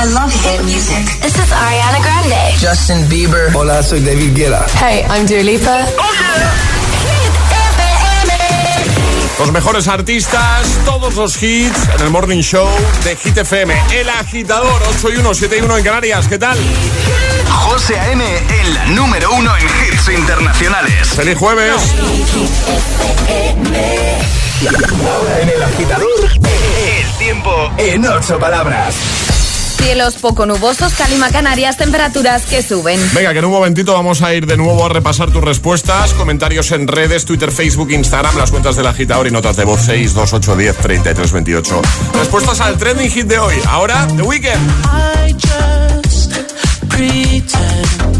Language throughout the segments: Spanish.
I love hit music. This is Ariana Grande. Justin Bieber. Hola, soy David Guetta. Hey, I'm Dua Lipa. Oh yeah. Los mejores artistas, todos los hits en el Morning Show de Hit FM. El agitador 8 y 1, 7 y 1 en Canarias. ¿Qué tal? José A.M. en la número 1 en hits internacionales. ¡Feliz jueves! en el agitador, el tiempo en ocho palabras. Cielos poco nubosos, Calima Canarias, temperaturas que suben. Venga, que en un momentito vamos a ir de nuevo a repasar tus respuestas, comentarios en redes, Twitter, Facebook, Instagram, las cuentas del agitador y notas de voz 6, 2, 8, 10, 33, 28. Respuestas al trending hit de hoy. Ahora, The Weeknd. I just pretend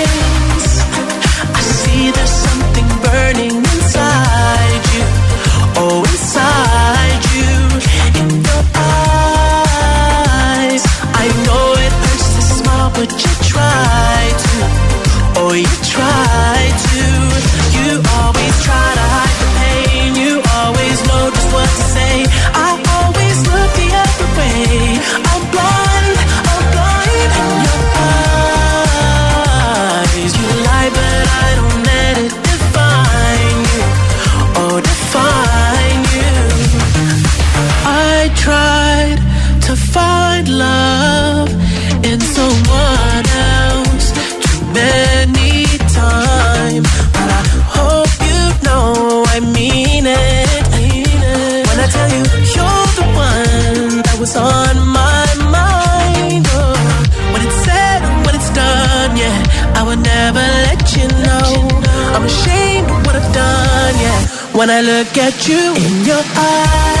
tried to find love in someone else too many times, but I hope you know I mean it. When I tell you you're the one that was on my mind, oh, when it's said when it's done, yeah, I would never let you know. I'm ashamed of what I've done, yeah. When I look at you in your eyes,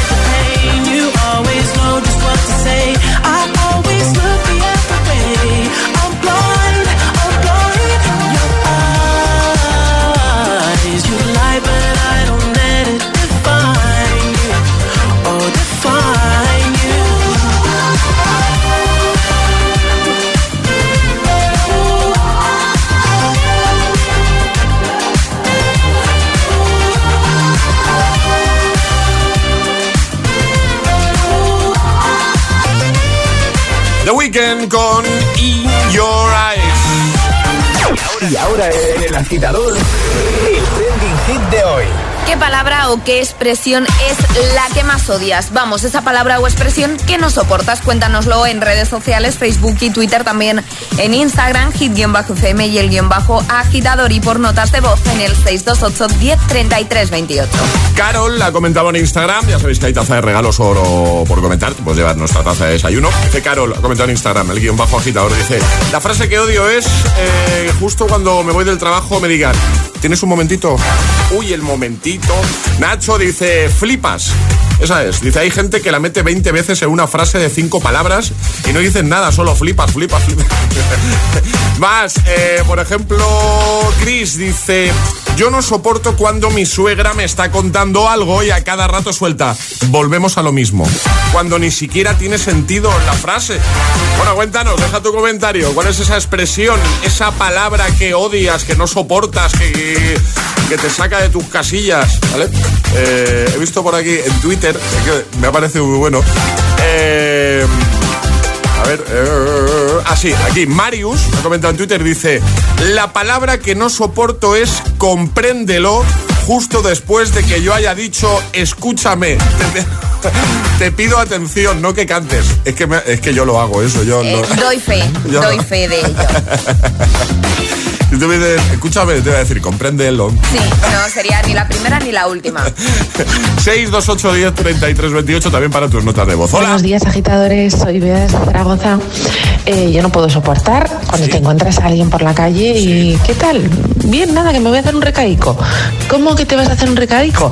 Y ahora en el agitador, el trending hit de hoy. ¿Qué palabra o qué expresión es la que más odias? Vamos, esa palabra o expresión que no soportas. Cuéntanoslo en redes sociales, Facebook y Twitter, también en Instagram, hit-fm y el guion bajo agitador y por notas de voz en el 628 10 28. Carol la comentaba en Instagram, ya sabéis que hay taza de regalos oro por comentar, puedes llevar nuestra taza de desayuno. Dice Carol, ha comentado en Instagram, el guion bajo agitador, dice, la frase que odio es eh, justo cuando me voy del trabajo me digan, ¿tienes un momentito? Uy, el momentito. Nacho dice, flipas. Esa es. Dice, hay gente que la mete 20 veces en una frase de 5 palabras y no dicen nada, solo flipas, flipas, flipas. Más, eh, por ejemplo, Chris dice, Yo no soporto cuando mi suegra me está contando algo y a cada rato suelta, volvemos a lo mismo. Cuando ni siquiera tiene sentido la frase. Bueno, cuéntanos, deja tu comentario. ¿Cuál es esa expresión, esa palabra que odias, que no soportas, que, que te saca de tus casillas? ¿Vale? Eh, he visto por aquí en Twitter, que me ha parecido muy bueno. Eh, a ver, eh, así, aquí Marius ha comentado en Twitter, dice, la palabra que no soporto es compréndelo justo después de que yo haya dicho escúchame. Te, pido atención, no que cantes. Es que, es que yo lo hago, eso. Yo eh, Doy fe, doy fe de ello. Si tú me dices, escúchame, te voy a decir, compréndelo. Sí, no, sería ni la primera ni la última. 628 10 33 28 también para tus notas de voz. Hola. Buenos días, agitadores. Soy Bea de Zaragoza. Eh, yo no puedo soportar cuando te encuentras a alguien por la calle y ¿qué tal? Bien, nada, que me voy a hacer un recaico. ¿Cómo que te vas a hacer un recaico?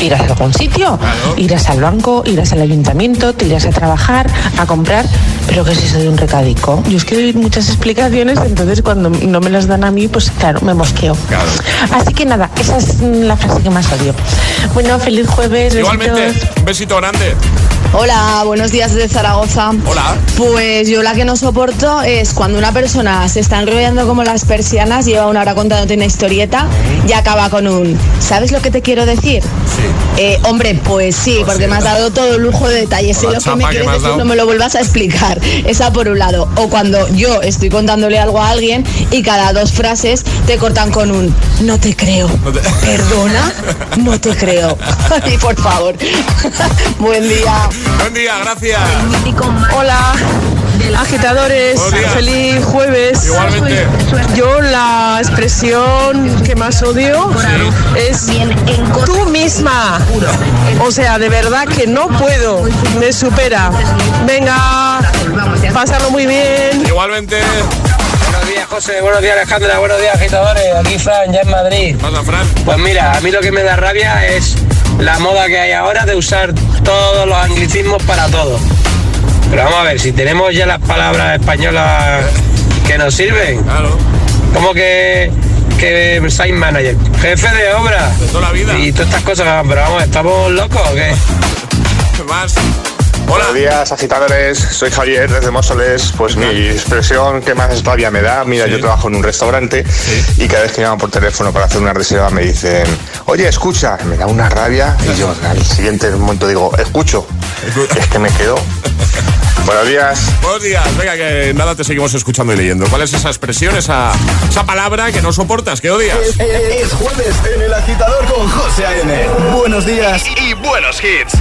Irás a algún sitio, irás al banco, irás al ayuntamiento, te irás a trabajar, a comprar. ¿Pero qué es eso de un recadico? Yo es que doy muchas explicaciones, entonces cuando no me las dan a mí, pues claro, me mosqueo. Así que nada, esa es la frase que más odio. Bueno, feliz jueves. Igualmente, un besito grande. Hola, buenos días desde Zaragoza. Hola. Pues yo la que no soporto es cuando una persona se está enrollando como las persianas, lleva una hora contándote una historieta y acaba con un ¿sabes lo que te quiero decir? Sí. Eh, hombre, pues sí, Pues porque sí, me has dado todo el lujo de detalles. Si lo que me que quieres has decir dado. no me lo vuelvas a explicar. Esa por un lado. O cuando yo estoy contándole algo a alguien y cada dos frases te cortan con un no te creo. No te- ¿Perdona? No te creo. Ay, por favor. Buen día. Buen día, gracias. Hola, agitadores, feliz jueves. Igualmente. Yo la expresión que más odio es tú misma. O sea, de verdad que no puedo, me supera. Venga, pásalo muy bien. Igualmente. Buenos días, José. Buenos días, Alejandra. Buenos días, agitadores. Aquí Fran, ya en Madrid. Pasa, Fran. Pues mira, a mí lo que me da rabia es la moda que hay ahora de usar todos los anglicismos para todo. Pero vamos a ver, si tenemos ya las palabras españolas que nos sirven, Claro. como que, que site manager, jefe de obra De toda la vida. y todas estas cosas, pero vamos, ¿estamos locos o qué? Más. Hola. Buenos días, agitadores. Soy Javier desde Móstoles. Pues mi expresión que más rabia me da, mira, Sí. yo trabajo en un restaurante Sí. y cada vez que llamo por teléfono para hacer una reserva me dicen, oye, escucha, me da una rabia y yo al siguiente momento digo, escucho. Es que me quedo. Buenos días. Buenos días. Venga, que nada, te seguimos escuchando y leyendo. ¿Cuál es esa expresión, esa, esa palabra que no soportas, que odias? Es, es- es jueves en el agitador con José A.M. Buenos días y buenos hits.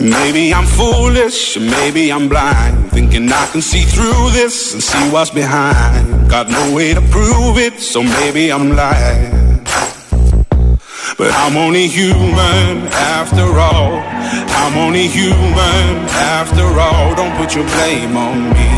Maybe I'm foolish, maybe I'm blind. Thinking I can see through this and see what's behind. Got no way to prove it, so maybe I'm lying. But I'm only human after all. I'm only human after all. Don't put your blame on me.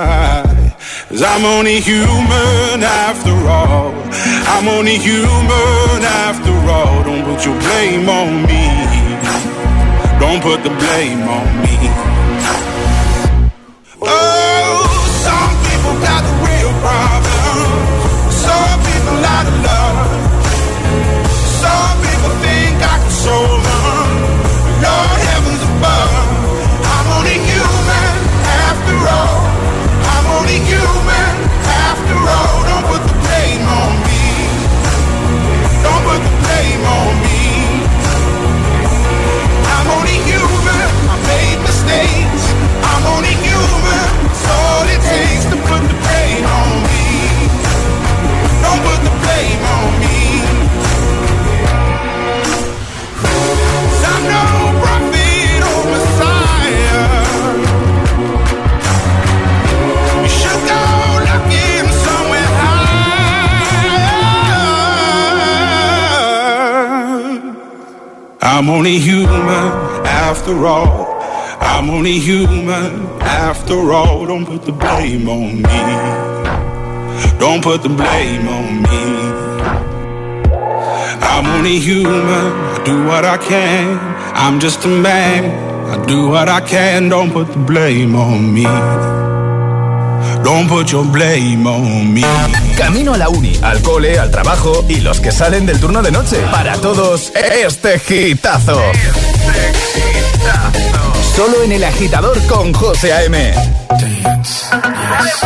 Cause I'm only human after all. I'm only human after all. Don't put your blame on me. Don't put the blame on me. After all. I'm only human after all. Don't put the blame on me. Don't put the blame on me. I'm only human. I do what I can. I'm just a man. I do what I can. Don't put the blame on me. Don't put your blame on me. Camino a la uni, al cole, al trabajo y los que salen del turno de noche. Para todos, este gitazo. Solo en el agitador con José A.M. Dance, yes.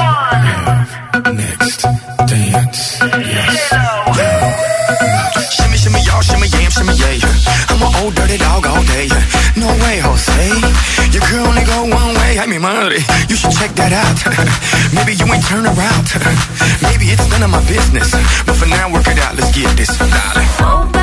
Next, dance, yes. Shimmy, shimmy, shimmy, yeah. I'm an old dirty dog all day. No way, Jose. Your girl only go one way. I mean, money. You should check that out. Maybe you ain't turn around. Maybe it's none of my business. But for now, work it out. Let's get this, darling.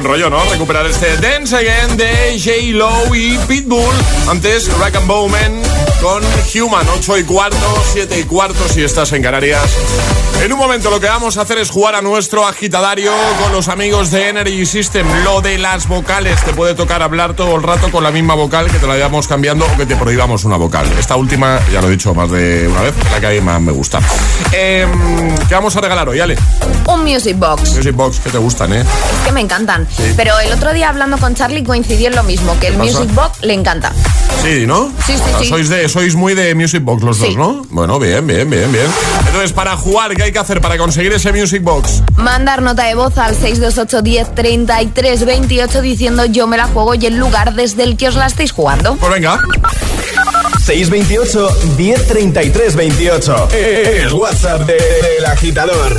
Buen rollo, ¿no? Recuperar este Dance Again de J-Lo y Pitbull. Antes, Rack and Bowman con Human, 8 y cuarto, 7 y cuarto si estás en Canarias. En un momento lo que vamos a hacer es jugar a nuestro agitadario con los amigos de Energy System. Lo de las vocales. Te puede tocar hablar todo el rato con la misma vocal que te la vayamos cambiando o que te prohibamos una vocal. Esta última, ya lo he dicho más de una vez, la que a mí más me gusta. Em, ¿Qué vamos a regalar hoy, Ale? Un Music Box. Music Box que te gustan, ¿eh? Es que me encantan. Sí. Pero el otro día hablando con Charlie coincidió en lo mismo, que el pasa? Music Box le encanta. Sí, ¿no? Sí, sí, O sea, sí. Sois, de, sois muy de Music Box los Sí. dos, ¿no? Bueno, bien, bien, bien, bien. Entonces, para jugar, ¿qué hay que hacer para conseguir ese Music Box? Mandar nota de voz al 628 10 33 28 diciendo yo me la juego y el lugar desde el que os la estáis jugando. Pues venga. 628 1033 28. El WhatsApp de- del agitador.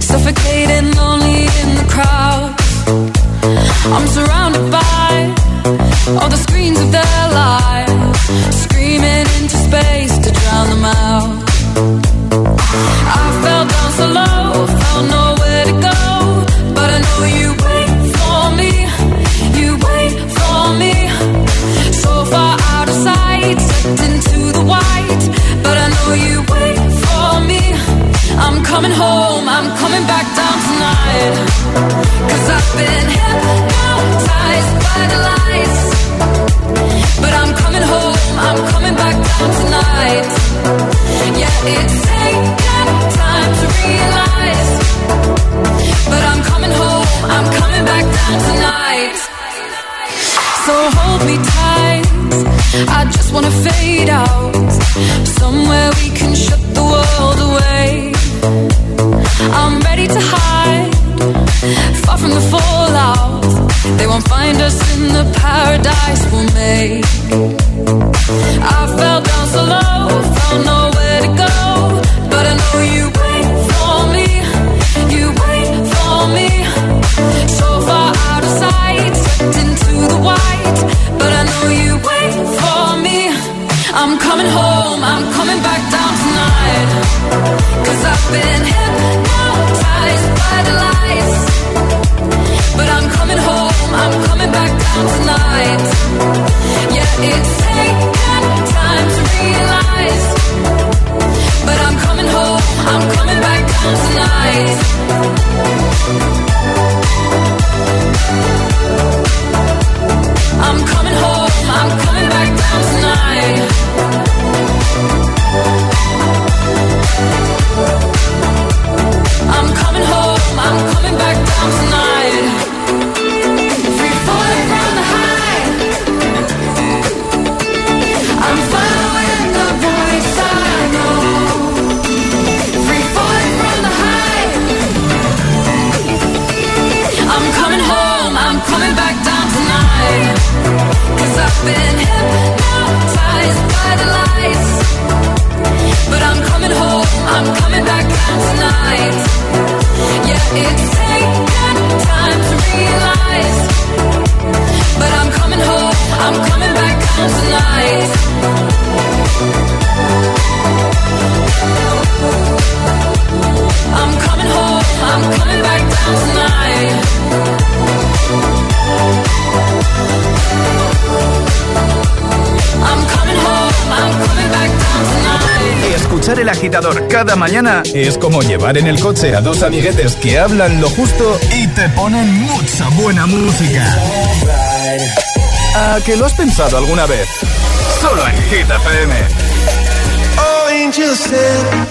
Suffocating lonely in the crowd. I'm surrounded by all the screens of their lives. Screaming into space to drown them out. I fell down so low, don't know where to go. But I know you wait for me. You wait for me. So far out of sight, stepped into the white. But I know you wait. I'm coming home, I'm coming back down tonight. Cause I've been hypnotized by the lights. cada mañana es como llevar en el coche a dos amiguetes que hablan lo justo y te ponen mucha buena música. ¿A que lo has pensado alguna vez? Solo en Hit FM. Oh, said.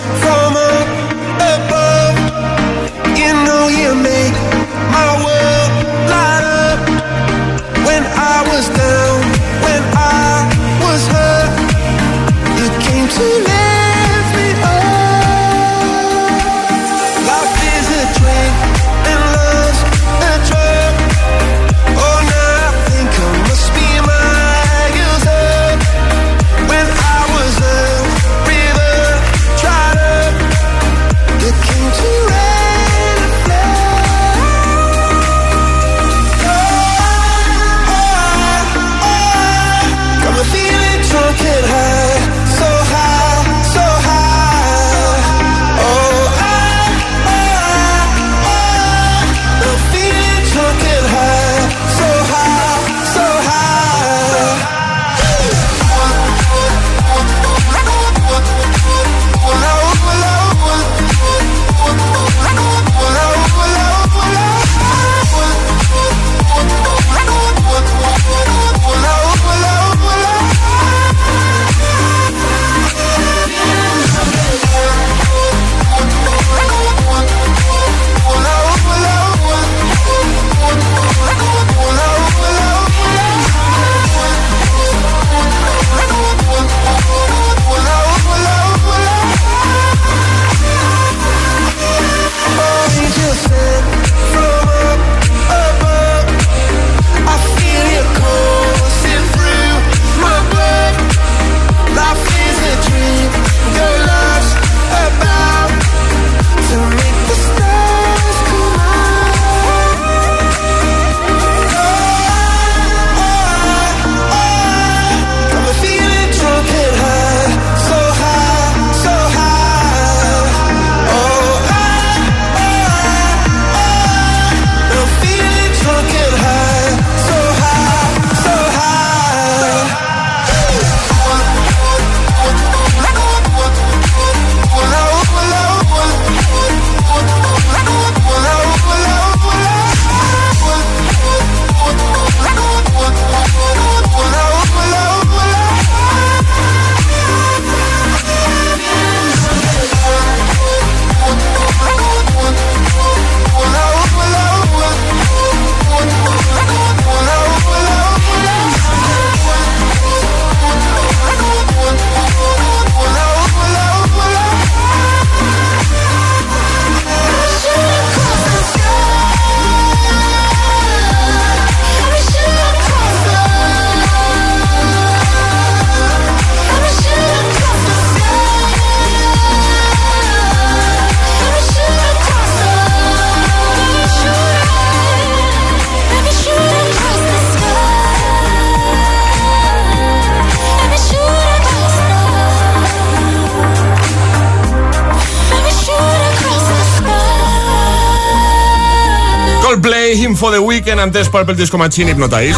Weekend, antes Purple Disco Machine, Hypnotize.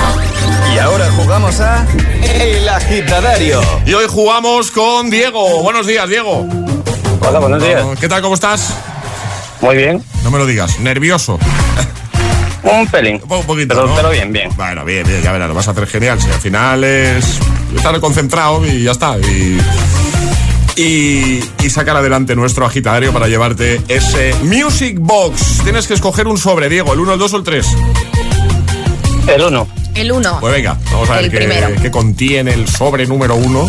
Y ahora jugamos a El Agitadario. Y hoy jugamos con Diego. Buenos días, Diego. Hola, buenos días. ¿Qué tal, cómo estás? Muy bien. No me lo digas, nervioso. Un pelín. Un poquito, Pero, ¿no? pero bien, bien. Bueno, bien, bien, ya verás, lo vas a hacer genial. Si al final es estar concentrado y ya está. Y, y, y sacar adelante nuestro agitadario para llevarte ese Music Box. Tienes que escoger un sobre, Diego, el 1, el 2 o el 3. El uno. El uno. Pues venga, vamos a ver El qué, primero. qué contiene el sobre número 1.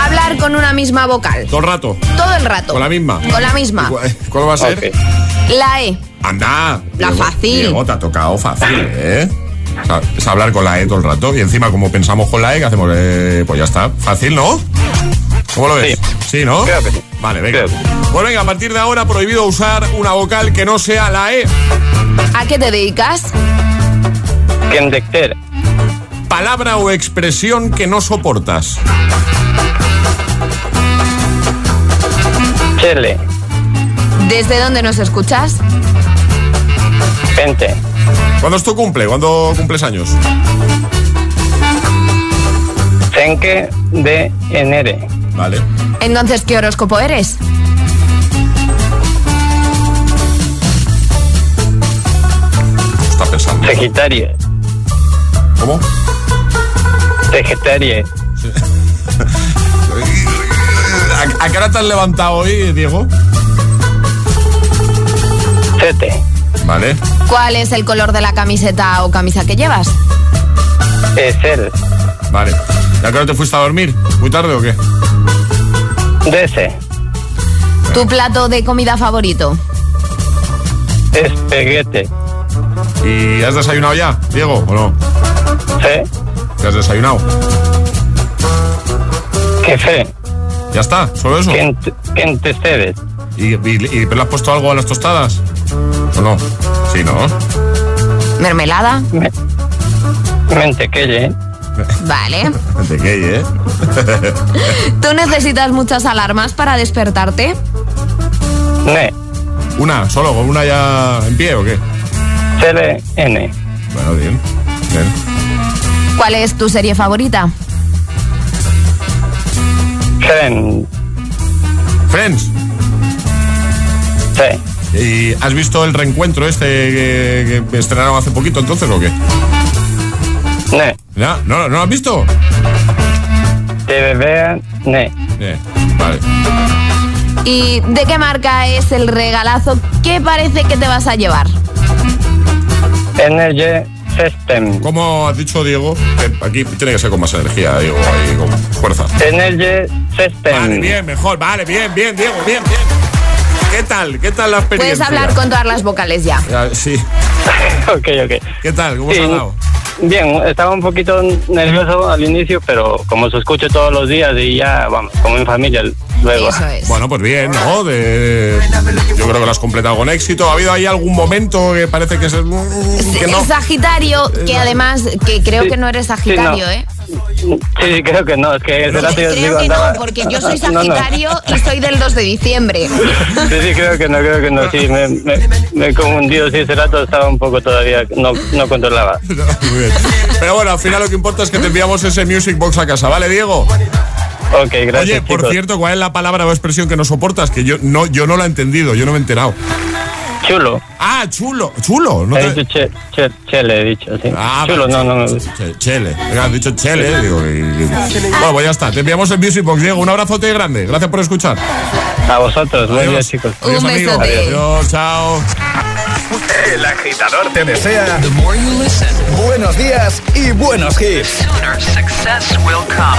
Hablar con una misma vocal. Todo el rato. Todo el rato. Con la misma. Con la misma. ¿Cuál, cuál va a ser? La E. Anda. La Diego, fácil. Diego, te ha tocado fácil, ¿eh? O sea, es hablar con la E todo el rato. Y encima, como pensamos con la E, ¿qué hacemos? Eh, pues ya está. Fácil, ¿no? ¿Cómo lo ves? Sí, ¿no? Vale, venga. Pues venga, a partir de ahora prohibido usar una vocal que no sea la E. ¿A qué te dedicas? Kendecter. Palabra o expresión que no soportas. Chele. ¿Desde dónde nos escuchas? Pente. ¿Cuándo es tu cumple? ¿Cuándo cumples años? Senke de Enere. Vale. Entonces, ¿qué horóscopo eres? Está pensando. Sagitario. ¿Cómo? Sagitario. ¿A, a qué hora te has levantado hoy, Diego? Sete. Vale. ¿Cuál es el color de la camiseta o camisa que llevas? Esel. Vale. ¿Y a qué hora te fuiste a dormir? ¿Muy tarde o qué? Dese. ¿Tu plato de comida favorito? Espeguete. ¿Y has desayunado ya, Diego, o no? ¿Te has desayunado? Café. ¿Ya está? ¿Solo eso? Quente sedes. ¿Y, y, y le has puesto algo a las tostadas? ¿O no? Sí, ¿no? ¿Mermelada? Mentequelle. Vale. ¿De qué, eh? ¿Tú necesitas muchas alarmas para despertarte? Ne. ¿Una? ¿Solo? ¿Con una ya en pie o qué? CLN. Bueno, bien. Bien. ¿Cuál es tu serie favorita? Friend. Friends. Sí. ¿Y has visto el reencuentro este que, que estrenaron hace poquito entonces o qué? Ne. ¿Ya? ¿No, no lo has visto? TVB. Ne. Eh, vale. ¿Y de qué marca es el regalazo que parece que te vas a llevar? Energy System. ¿Cómo has dicho, Diego? Que aquí tiene que ser con más energía, Diego, ahí con fuerza. Energy System. Vale, bien, mejor. Vale, bien, bien, Diego, bien, bien. ¿Qué tal? ¿Qué tal la Puedes experiencia? hablar con todas las vocales ya. Ya, sí. ok, ok. ¿Qué tal? ¿Cómo Sí, se ha dado? Bien, estaba un poquito nervioso al inicio, pero como se escucha todos los días y ya, vamos, como en familia luego. Bueno, pues bien, ¿no? De... Yo creo que lo has completado con éxito. ¿Ha habido ahí algún momento que parece que es... Que no? Es Sagitario, que además, que creo que no eres Sagitario, no. ¿eh? Sí, sí, creo que no, es que ese rato yo Creo digo, que no, andaba- porque yo soy No, no. Sagitario y soy del 2 de diciembre. Sí, sí, creo que no, creo que no, sí, me, me, me he confundido, sí, ese rato estaba un poco todavía, no, no controlaba. Muy bien. Pero bueno, al final lo que importa es que te enviamos ese Music Box a casa, ¿vale, Diego? Ok, gracias, Oye, por chicos. cierto, ¿cuál es la palabra o expresión que no soportas? Que yo no, yo no la he entendido, yo no me he enterado. Chulo. Ah, chulo, chulo. No He te- dicho che, che, chele, he dicho, sí. Ah, Chulo, no, no, no. che- Chele. Venga, has dicho chele. Digo, y- y- Bueno, pues ya está. Te enviamos el Music Box, Diego. Un abrazote grande. Gracias por escuchar. A vosotros, buen día, Adiós. chicos. Adiós, amigo. Adiós, chao. El agitador te desea buenos días y buenos hits. success will come.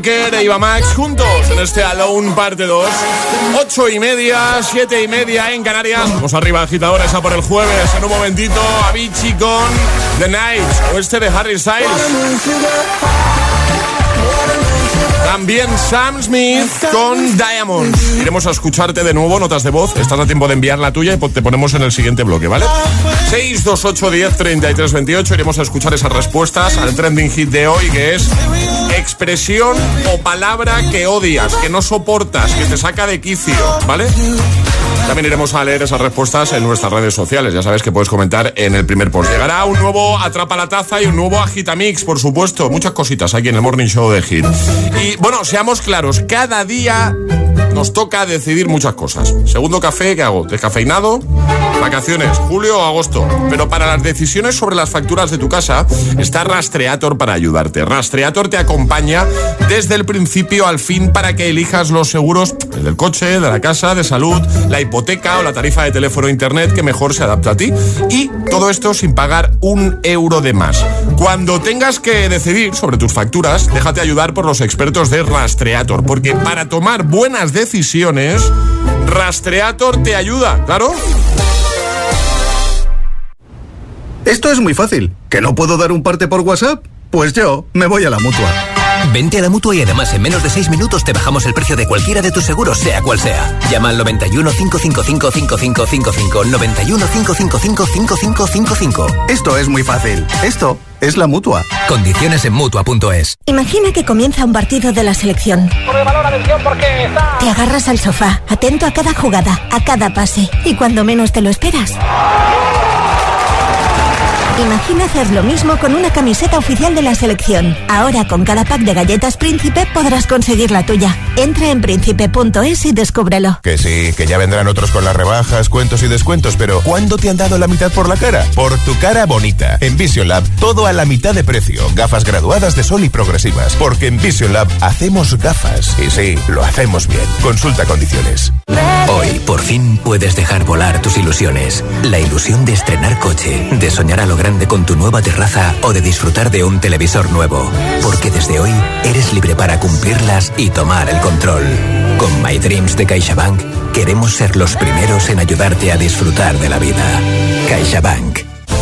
Walker e Iva Max juntos en este Alone parte 2. 8 y media, 7 y media en Canarias. Vamos arriba, agitadores, a por el jueves. En un momentito, Avicii con The Night, oeste de Harry Styles. También Sam Smith con Diamonds. Iremos a escucharte de nuevo, notas de voz. Estás a tiempo de enviar la tuya y te ponemos en el siguiente bloque, ¿vale? 628 10 33 28. Iremos a escuchar esas respuestas al trending hit de hoy, que es expresión o palabra que odias, que no soportas, que te saca de quicio, ¿vale? También iremos a leer esas respuestas en nuestras redes sociales. Ya sabes que puedes comentar en el primer post. Llegará un nuevo Atrapa la Taza y un nuevo Agitamix, por supuesto. Muchas cositas aquí en el Morning Show de Hit. Y bueno, seamos claros, cada día nos toca decidir muchas cosas. Segundo café, ¿qué hago? ¿Descafeinado? Vacaciones, julio o agosto. Pero para las decisiones sobre las facturas de tu casa está Rastreator para ayudarte. Rastreator te acompaña desde el principio al fin para que elijas los seguros el del coche, de la casa, de salud, la hipoteca o la tarifa de teléfono e internet que mejor se adapta a ti. Y todo esto sin pagar un euro de más. Cuando tengas que decidir sobre tus facturas, déjate ayudar por los expertos de Rastreator, porque para tomar buenas decisiones, Rastreator te ayuda, ¿claro? Esto es muy fácil. ¿Que no puedo dar un parte por WhatsApp? Pues yo me voy a la mutua. Vente a la mutua y además en menos de 6 minutos te bajamos el precio de cualquiera de tus seguros, sea cual sea. Llama al 91 555 5555. 91 555 5555. Esto es muy fácil. Esto es la mutua. Condiciones en mutua.es. Imagina que comienza un partido de la selección. Te agarras al sofá, atento a cada jugada, a cada pase. Y cuando menos te lo esperas. Imagina hacer lo mismo con una camiseta oficial de la selección. Ahora con cada pack de galletas Príncipe podrás conseguir la tuya. Entra en príncipe.es y descúbrelo. Que sí, que ya vendrán otros con las rebajas, cuentos y descuentos, pero ¿cuándo te han dado la mitad por la cara? Por tu cara bonita. En Vision Lab, todo a la mitad de precio. Gafas graduadas de sol y progresivas. Porque en Vision Lab hacemos gafas. Y sí, lo hacemos bien. Consulta condiciones. Hoy, por fin, puedes dejar volar tus ilusiones. La ilusión de estrenar coche, de soñar a lo grande con tu nueva terraza o de disfrutar de un televisor nuevo. Porque desde hoy eres libre para cumplirlas y tomar el control. Con My Dreams de CaixaBank queremos ser los primeros en ayudarte a disfrutar de la vida. CaixaBank.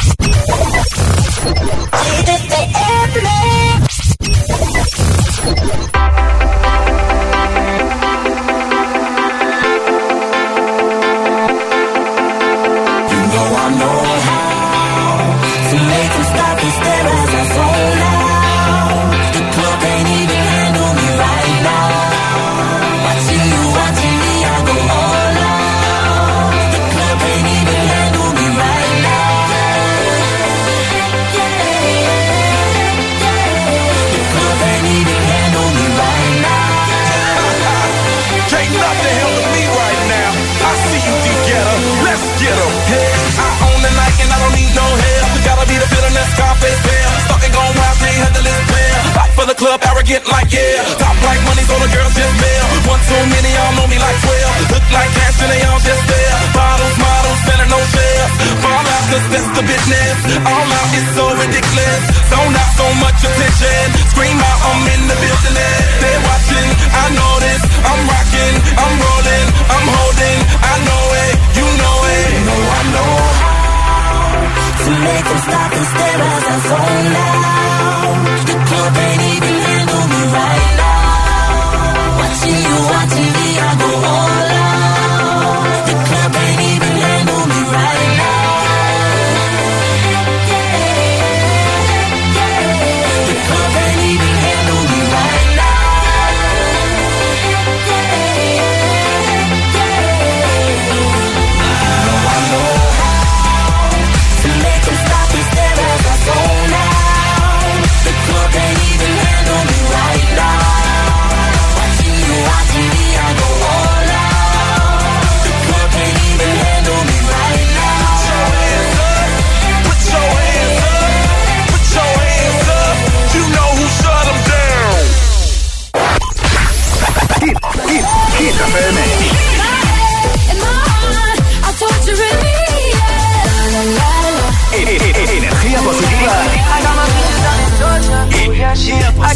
Give it to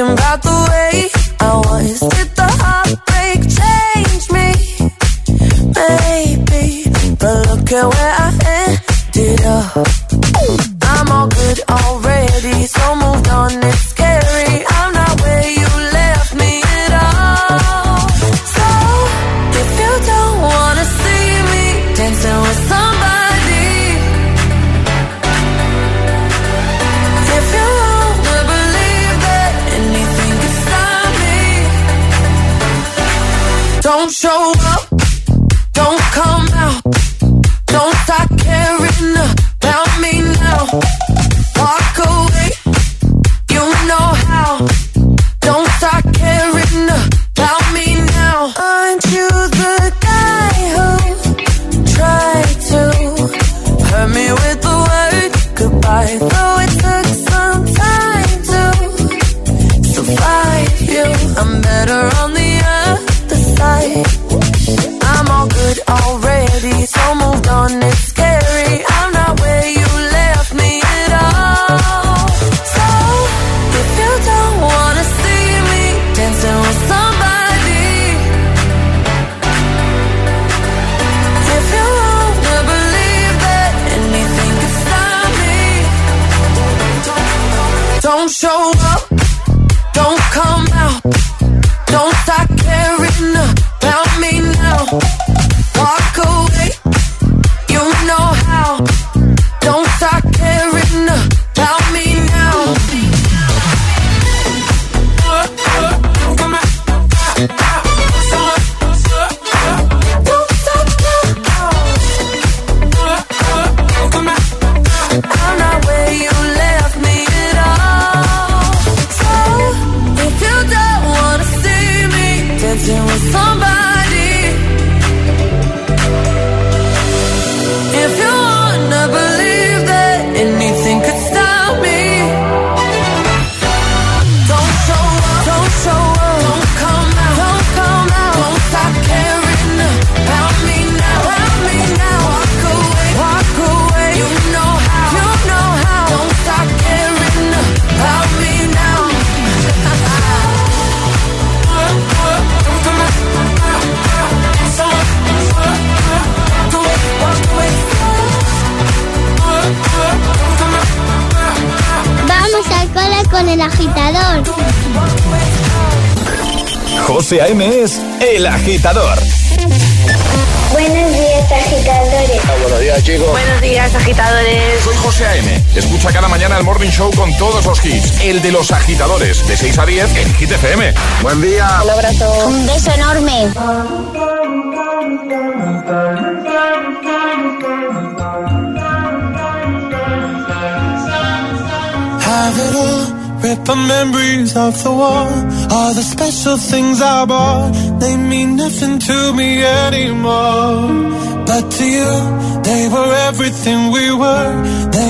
Thinking about the way I was. Did the heartbreak change me? Maybe. But look at where Don't show up, don't come out. El de los agitadores, de 6 a 10 en Hit FM. Buen día. Un abrazo. Un beso enorme. Have it all, rip the memories of the war. All the special things I bought, they mean nothing to me anymore. But to you, they were everything we were. They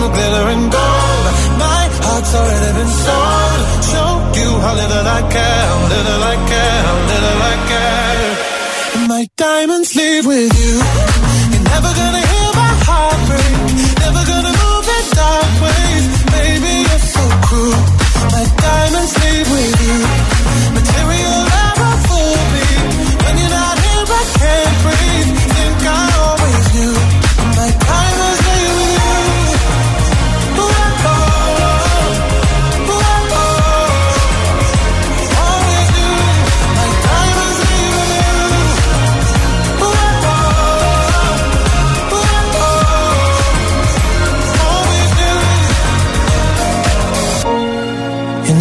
Dream glitter and gold. My heart's already been sold. Show you how little I care, little I care, little I care. My diamonds leave with you. You're never gonna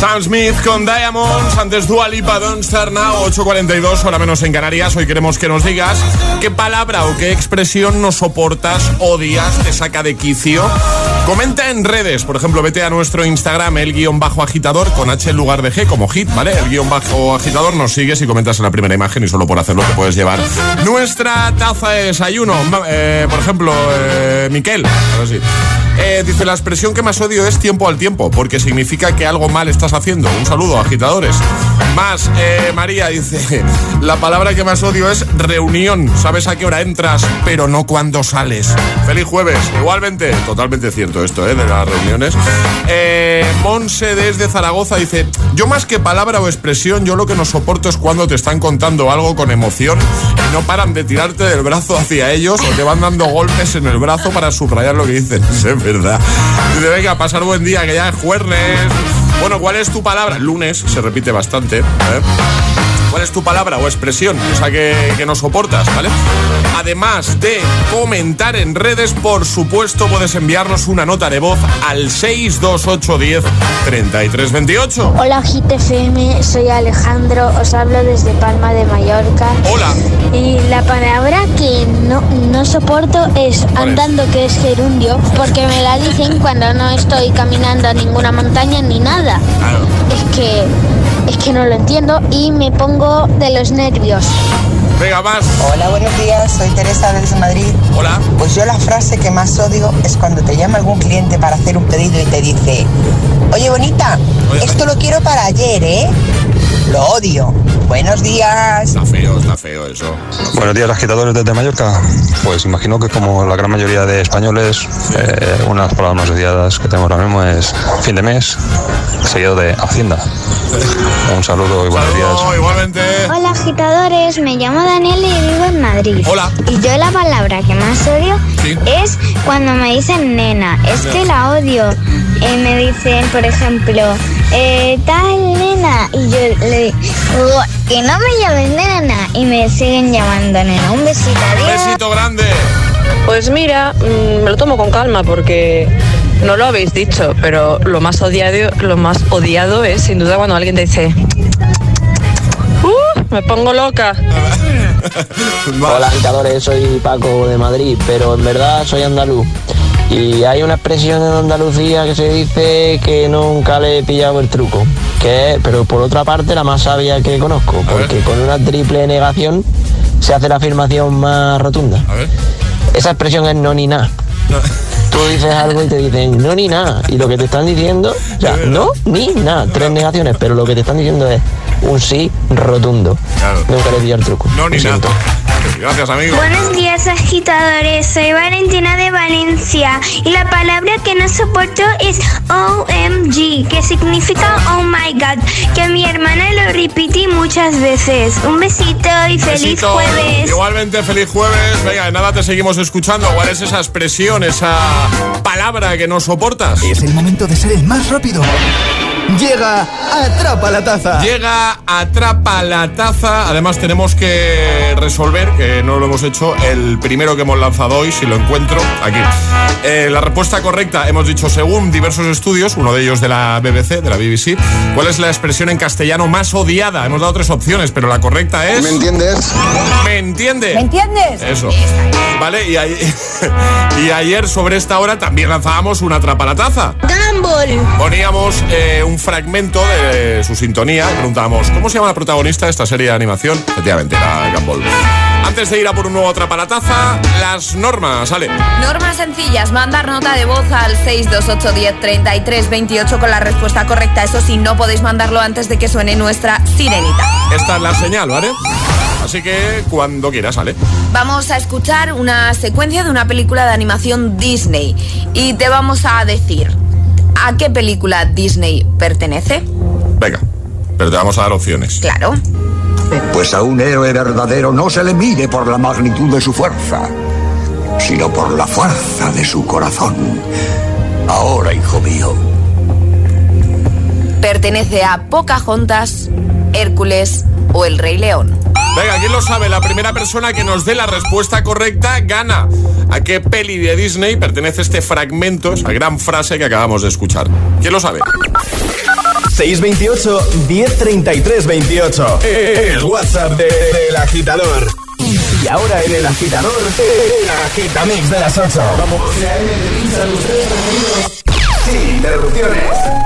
Sam Smith con Diamonds, antes Dua Lipa, Don't Start Now, 8.42, hora menos en Canarias. Hoy queremos que nos digas qué palabra o qué expresión no soportas, odias, te saca de quicio. Comenta en redes, por ejemplo, vete a nuestro Instagram, el guion bajo agitador, con H en lugar de G, como hit, ¿vale? El guion bajo agitador, nos sigues y comentas en la primera imagen y solo por hacerlo te puedes llevar nuestra taza de desayuno. Eh, por ejemplo, eh, Miquel, eh, dice, la expresión que más odio es tiempo al tiempo, porque significa que algo mal estás haciendo. Un saludo, agitadores. Más, eh, María dice, la palabra que más odio es reunión. Sabes a qué hora entras, pero no cuando sales. Feliz jueves. Igualmente, totalmente cierto esto, ¿eh? De las reuniones. Eh, Monse desde Zaragoza dice, yo más que palabra o expresión, yo lo que no soporto es cuando te están contando algo con emoción y no paran de tirarte del brazo hacia ellos o te van dando golpes en el brazo para subrayar lo que dicen. Verdad. Dice, venga, pasar buen día, que ya es jueves. Bueno, ¿cuál es tu palabra? Lunes, se repite bastante. ¿eh? ¿Cuál es tu palabra o expresión? O sea, que, que no soportas, ¿vale? Además de comentar en redes, por supuesto, puedes enviarnos una nota de voz al 62810 3328. Hola GTFM, soy Alejandro, os hablo desde Palma de Mallorca. Hola. Y la palabra que no, no soporto es andando, que es gerundio, porque me la dicen cuando no estoy caminando a ninguna montaña ni nada. Es que es que no lo entiendo y me pongo de los nervios. Venga, más. Hola, buenos días. Soy Teresa desde Madrid. Hola. Pues yo la frase que más odio es cuando te llama algún cliente para hacer un pedido y te dice, oye, bonita, esto lo quiero para ayer, ¿eh? Lo odio. Buenos días. Está feo, está feo eso. Buenos días, agitadores desde Mallorca. Pues imagino que como la gran mayoría de españoles, eh, una de las palabras más odiadas que tenemos ahora mismo es fin de mes, seguido de Hacienda. Un saludo y buenos días. igualmente. Hola agitadores, me llamo Daniel y vivo en Madrid. Hola. Y yo la palabra que más odio es cuando me dicen nena. Es que la odio. Eh, me dicen, por ejemplo, eh, tal nena. Y yo le digo, que no me llames nena. Y me siguen llamando nena. Un besito, adiós. Besito grande. Pues mira, mm, me lo tomo con calma porque no lo habéis dicho, pero lo más odiado, lo más odiado es sin duda cuando alguien te dice, "Uh, me pongo loca. Hola agitadores, soy Paco de Madrid, pero en verdad soy andaluz. Y hay una expresión en Andalucía que se dice que nunca le he pillado el truco, que es, pero por otra parte la más sabia que conozco, porque con una triple negación se hace la afirmación más rotunda. Esa expresión es no ni nada. Tú dices algo y te dicen no ni nada. Y lo que te están diciendo, o sea, no ni nada. Tres negaciones, pero lo que te están diciendo es un sí rotundo. Nunca le he pillado el truco. No ni nada. Gracias, amigo. Buenos días agitadores, soy Valentina de Valencia y la palabra que no soporto es OMG, que significa Oh my God, que mi hermana lo repite muchas veces. Un besito y feliz Besito. jueves. Igualmente, feliz jueves. Venga, de nada te seguimos escuchando. ¿Cuál es esa expresión, esa palabra que no soportas? Es el momento de ser el más rápido. Llega, atrapa la taza. Llega, atrapa la taza. Además, tenemos que resolver, que no lo hemos hecho, el primero que hemos lanzado hoy, si lo encuentro, aquí. Eh, la respuesta correcta, hemos dicho, según diversos estudios, uno de ellos de la BBC, de la BBC, ¿cuál es la expresión en castellano más odiada? Hemos dado tres opciones, pero la correcta es... ¿Me entiendes? ¿Me entiende? ¿Me entiendes? Eso. Vale, y, ay- y ayer sobre esta hora también lanzábamos una atrapa la taza. Poníamos eh, un fragmento de su sintonía y preguntábamos, ¿cómo se llama la protagonista de esta serie de animación? Efectivamente, era Gumball. Antes de ir a por un nuevo atrapa la taza, las normas, sale. Normas sencillas, mandar nota de voz al 628 10 33 28 con la respuesta correcta. Eso sí, no podéis mandarlo antes de que suene nuestra sirenita. Esta es la señal, ¿vale? Así que cuando quieras, sale. Vamos a escuchar una secuencia de una película de animación Disney y te vamos a decir a qué película Disney pertenece. Venga, pero te vamos a dar opciones. Claro. Pues a un héroe verdadero no se le mide por la magnitud de su fuerza, sino por la fuerza de su corazón. Ahora, hijo mío, Pertenece a Pocahontas, Hércules o El Rey León. Venga, ¿quién lo sabe? La primera persona que nos dé la respuesta correcta gana. ¿A qué peli de Disney pertenece este fragmento, esa gran frase que acabamos de escuchar? ¿Quién lo sabe? 628 1033 28. El WhatsApp de- del agitador. Y ahora en el agitador, el agitamix de las 8. Vamos. Sin interrupciones.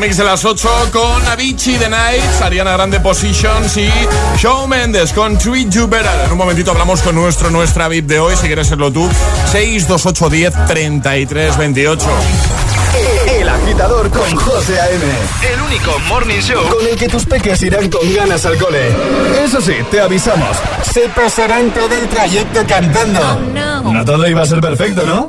Mix de las 8 con Avicii The Nights, Ariana Grande Positions y Shawn Mendes con Treat You Better. En un momentito hablamos con nuestro, nuestra VIP de hoy, si quieres serlo tú, 628 10 33 28. El agitador con José A.M. El único morning show con el que tus peques irán con ganas al cole. Eso sí, te avisamos. Se pasarán todo el trayecto cantando. Oh, no. no todo iba a ser perfecto, ¿no?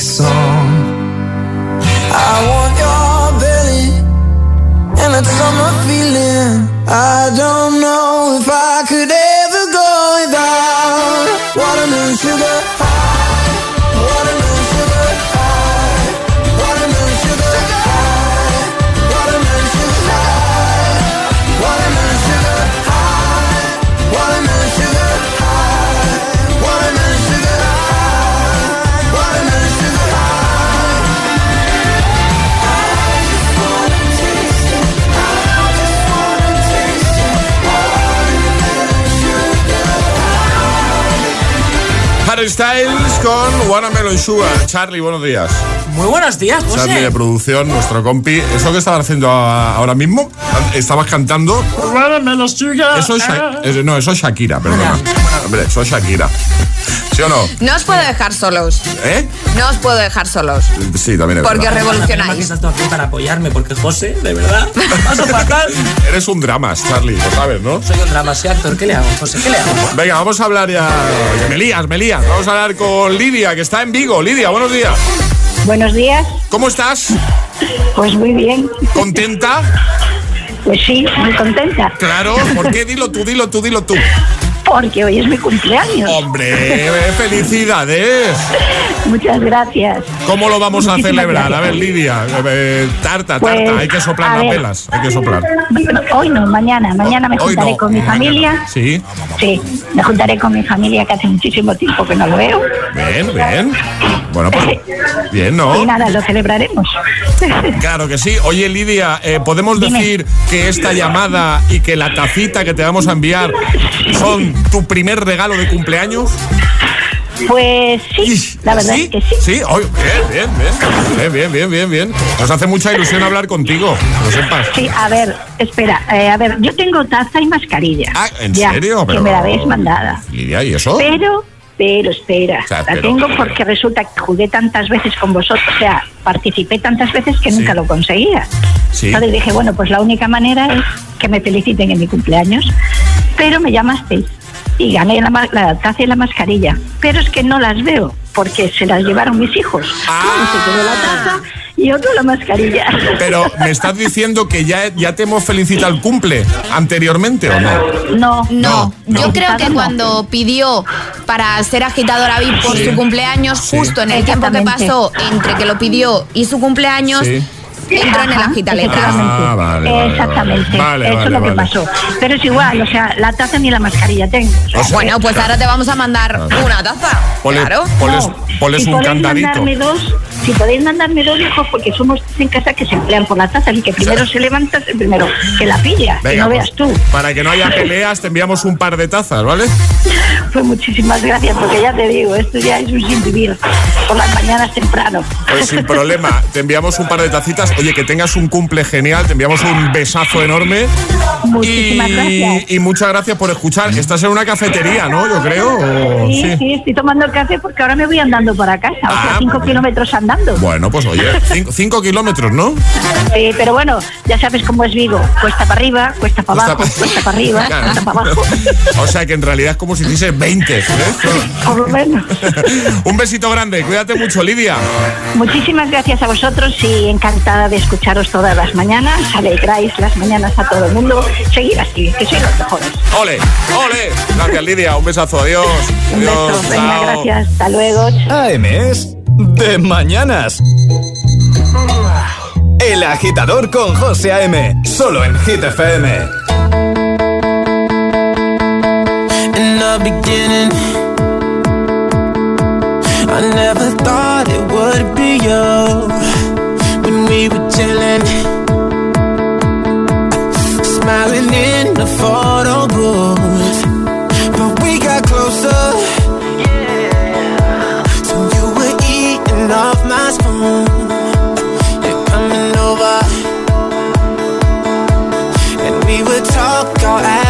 just Styles con Watermelon Sugar. Charlie, buenos días. Muy buenos días, José. Charlie de producción, nuestro compi. ¿Eso que estabas haciendo a- ahora mismo? ¿Estabas cantando? Watermelon sugar. Eso es, Sha- es- no, eso es Shakira, perdona. Hombre, eso es Shakira. ¿Sí o no? No os puedo dejar solos. ¿Eh? No os puedo dejar solos. Sí, también es Porque os verdad. revolucionáis. que estás tú aquí para apoyarme, porque José, de verdad, paso fatal. Eres un dramas, Charlie, lo sabes, ¿no? Soy un drama, soy actor. ¿Qué le hago, José? ¿Qué le hago? Venga, vamos a hablar ya. Me lías, me lías. Vamos a hablar con Lidia, que está en Vigo. Lidia, buenos días. Buenos días. ¿Cómo estás? Pues muy bien. ¿Contenta? Pues sí, muy contenta. Claro, ¿por qué? Dilo tú, dilo tú, dilo tú. Porque hoy es mi cumpleaños. Hombre, felicidades. Muchas gracias. ¿Cómo lo vamos a celebrar? A ver, Lidia. eh, tarta, Pues, tarta. Hay que soplar las ver. velas. Hay que soplar. Hoy no, mañana. Mañana me Hoy juntaré no, con mi familia. Sí. Sí, me juntaré con mi familia que hace muchísimo tiempo que no lo veo. Bien, bien. Bueno, pues bien, Y ¿no? nada, lo celebraremos. Claro que sí. Oye, Lidia, eh, ¿podemos decir que esta llamada y que la tacita que te vamos a enviar son tu primer regalo de cumpleaños? Pues sí, la verdad ¿Sí? es que sí. Sí, bien, bien, bien. Bien, bien, bien. Nos hace mucha ilusión hablar contigo, que lo sepas. Sí, a ver, espera, eh, a ver, yo tengo taza y mascarilla. Ah, ¿en Ya, serio? Que Pero- me la habéis mandada. Lidia, ¿y eso? Pero, pero, espera, sea, la pero- tengo porque resulta que jugué tantas veces con vosotros, o sea, participé tantas veces que nunca lo conseguía. Sí. Entonces dije, bueno, pues la única manera es que me feliciten en mi cumpleaños. Pero me llamasteis y gané la, taza y la mascarilla. Pero es que no las veo porque se las llevaron mis hijos. Uno se quedó la taza y otro la mascarilla. Pero me estás diciendo que ya, ya te hemos felicitado el cumple anteriormente o no? No, No, yo no. creo que cuando pidió para ser agitadora VIP por Sí. su cumpleaños, Sí. justo en el tiempo que pasó entre que lo pidió y su cumpleaños, Sí. Entró en el agitaletas. Ah, vale, vale, Exactamente. vale. Vale, Eso vale, es lo que pasó. Pero es igual, o sea, la taza ni la mascarilla tengo. O sea, Bueno, pues ahora te vamos a mandar una taza. Ponle, Claro. ponles, ponles si un podéis candadito. mandarme dos, si podéis mandarme dos, hijo, porque somos en casa que se emplean por la taza, el que primero se levanta es el primero que la pilla, que Venga, no pues, veas tú. Para que no haya peleas, te enviamos un par de tazas, ¿vale? Pues muchísimas gracias, porque ya te digo, esto ya es un sin vivir por las mañanas temprano. Pues sin problema, te enviamos un par de tacitas. Oye, que tengas un cumple genial, te enviamos un besazo enorme. Muchísimas y, gracias. y muchas gracias por escuchar. Estás en una cafetería, ¿no? Yo creo. Sí, sí. sí, estoy tomando el café porque ahora me voy andando para casa, o sea, Ah, cinco kilómetros andando. Bueno, pues oye, cinco, kilómetros, ¿no? Sí, pero bueno, ya sabes cómo es Vigo. Cuesta para arriba, cuesta para abajo, cuesta para arriba, Claro. cuesta para abajo. O sea que en realidad es como si hiciese 20. ¿eh? Por lo menos. Un besito grande, cuídate mucho, Lidia. Muchísimas gracias a vosotros y encantada de escucharos todas las mañanas. Alegráis las mañanas a todo el mundo. Seguir así, que sois los mejores. Ole, ole. Gracias, Lidia. Un besazo, adiós. Un Adiós. beso. Venga, chao. gracias. Hasta luego. AM es de mañanas. El agitador con José A.M. Solo en Hit FM. In the beginning, I never thought it would be you we were chilling, smiling in the photo booth. But we got closer, so you were eating off my spoon. You're coming over, and we would talk all afternoon.